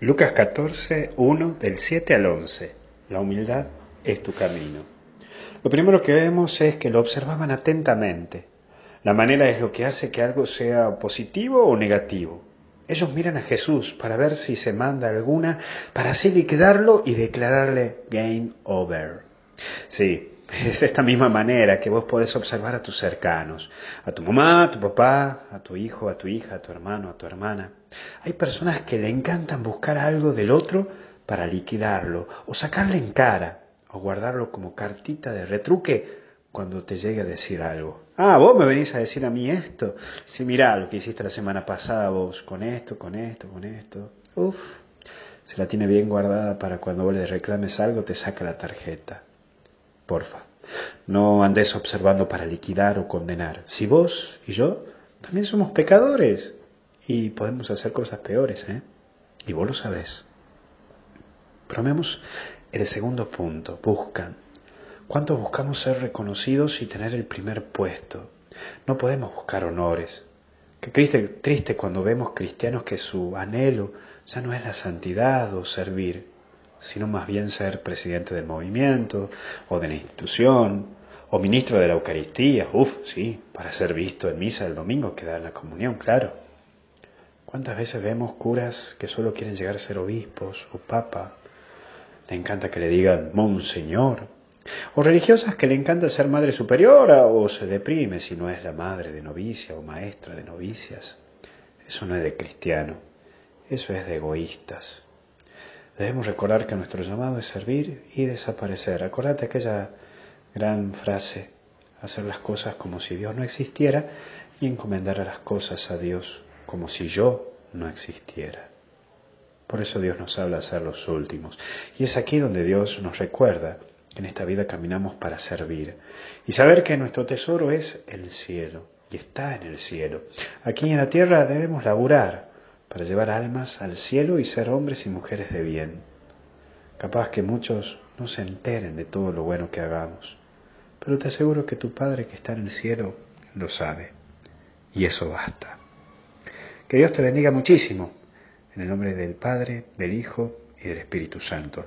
Lucas 14, 1 del 7 al 11. La humildad es tu camino. Lo primero que vemos es que lo observaban atentamente. La manera es lo que hace que algo sea positivo o negativo. Ellos miran a Jesús para ver si se manda alguna, para así liquidarlo y declararle game over. Sí, es esta misma manera que vos podés observar a tus cercanos, a tu mamá, a tu papá, a tu hijo, a tu hija, a tu hermano, a tu hermana. Hay personas que le encantan buscar algo del otro para liquidarlo, o sacarle en cara, o guardarlo como cartita de retruque cuando te llegue a decir algo. Ah, vos me venís a decir a mí esto. Sí, mirá lo que hiciste la semana pasada vos, con esto, con esto, con esto. Uf, se la tiene bien guardada para cuando vos le reclames algo te saca la tarjeta porfa. No andes observando para liquidar o condenar. Si vos y yo también somos pecadores y podemos hacer cosas peores, ¿eh? Y vos lo sabés. Promemos el segundo punto. Buscan. ¿Cuánto buscamos ser reconocidos y tener el primer puesto? No podemos buscar honores. Qué triste, triste cuando vemos cristianos que su anhelo ya no es la santidad o servir, sino más bien ser presidente del movimiento o de la institución o ministro de la Eucaristía, uff, sí, para ser visto en misa el domingo que da la comunión, claro. ¿Cuántas veces vemos curas que solo quieren llegar a ser obispos o papa? Le encanta que le digan monseñor. O religiosas que le encanta ser madre superiora o se deprime si no es la madre de novicia o maestra de novicias. Eso no es de cristiano, eso es de egoístas. Debemos recordar que nuestro llamado es servir y desaparecer. Acordate aquella gran frase, hacer las cosas como si Dios no existiera y encomendar a las cosas a Dios como si yo no existiera. Por eso Dios nos habla de ser los últimos. Y es aquí donde Dios nos recuerda que en esta vida caminamos para servir y saber que nuestro tesoro es el cielo y está en el cielo. Aquí en la tierra debemos laburar para llevar almas al cielo y ser hombres y mujeres de bien. Capaz que muchos no se enteren de todo lo bueno que hagamos, pero te aseguro que tu Padre que está en el cielo lo sabe. Y eso basta. Que Dios te bendiga muchísimo, en el nombre del Padre, del Hijo y del Espíritu Santo.